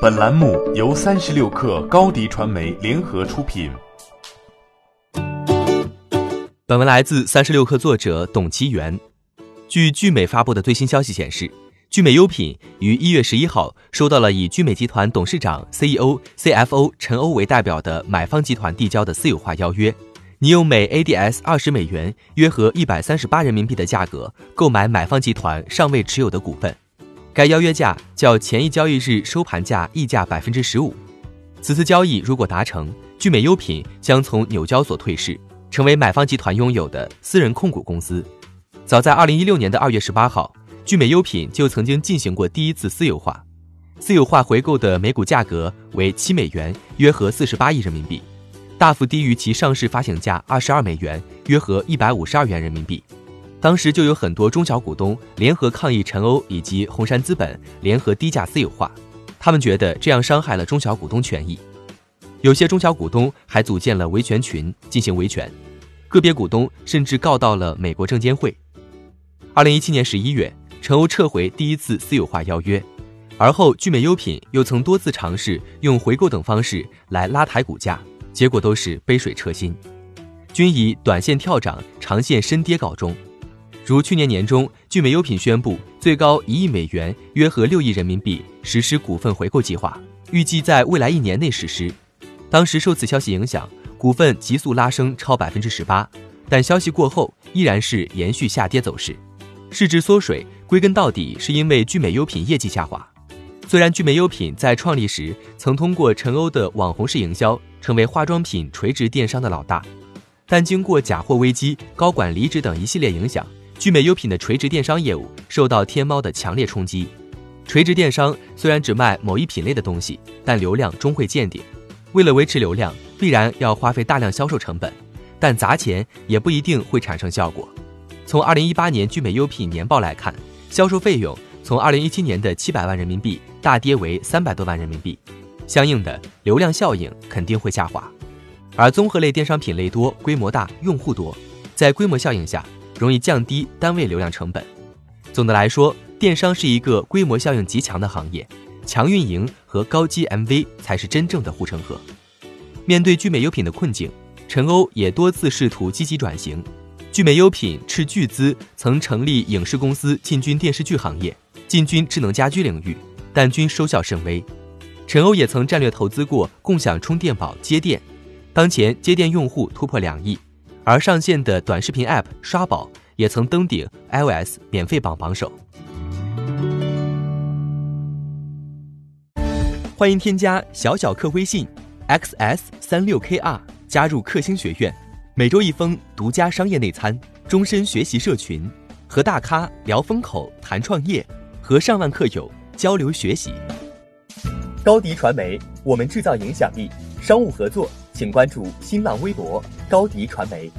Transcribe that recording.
本栏目由三十六氪高低传媒联合出品。本文来自三十六氪作者董其元。据聚美发布的最新消息显示，聚美优品于一月十一号收到了以聚美集团董事长、CEO、CFO 陈欧为代表的买方集团递交的私有化邀约。拟用每 ADS 二十美元（约合一百三十八人民币）的价格购买买方集团尚未持有的股份，该邀约价较前一交易日收盘价溢价百分之十五。此次交易如果达成，聚美优品将从纽交所退市，成为买方集团拥有的私人控股公司。早在二零一六年的二月十八号，聚美优品就曾经进行过第一次私有化，私有化回购的每股价格为七美元（约合四十八亿人民币）。大幅低于其上市发行价二十二美元，约合一百五十二元人民币。当时就有很多中小股东联合抗议陈欧以及红杉资本联合低价私有化，他们觉得这样伤害了中小股东权益。有些中小股东还组建了维权群进行维权，个别股东甚至告到了美国证监会。二零一七年十一月，陈欧撤回第一次私有化邀约，而后聚美优品又曾多次尝试用回购等方式来拉抬股价。结果都是杯水车薪，均以短线跳涨、长线深跌告终。如去年年中，聚美优品宣布最高一亿美元（约合六亿人民币）实施股份回购计划，预计在未来一年内实施。当时受此消息影响，股份急速拉升超百分之十八，但消息过后依然是延续下跌走势，市值缩水，归根到底是因为聚美优品业绩下滑。虽然聚美优品在创立时曾通过陈欧的网红式营销。成为化妆品垂直电商的老大，但经过假货危机、高管离职等一系列影响，聚美优品的垂直电商业务受到天猫的强烈冲击。垂直电商虽然只卖某一品类的东西，但流量终会见顶。为了维持流量，必然要花费大量销售成本，但砸钱也不一定会产生效果。从二零一八年聚美优品年报来看，销售费用从二零一七年的七百万人民币大跌为三百多万人民币。相应的流量效应肯定会下滑，而综合类电商品类多、规模大、用户多，在规模效应下容易降低单位流量成本。总的来说，电商是一个规模效应极强的行业，强运营和高 GMV 才是真正的护城河。面对聚美优品的困境，陈欧也多次试图积极转型。聚美优品斥巨资曾成立影视公司进军电视剧行业，进军智能家居领域，但均收效甚微。陈欧也曾战略投资过共享充电宝接电，当前接电用户突破两亿，而上线的短视频 App 刷宝也曾登顶 iOS 免费榜榜首。欢迎添加小小客微信 xs 三六 kr 加入克星学院，每周一封独家商业内参，终身学习社群，和大咖聊风口谈创业，和上万客友交流学习。高迪传媒，我们制造影响力。商务合作，请关注新浪微博高迪传媒。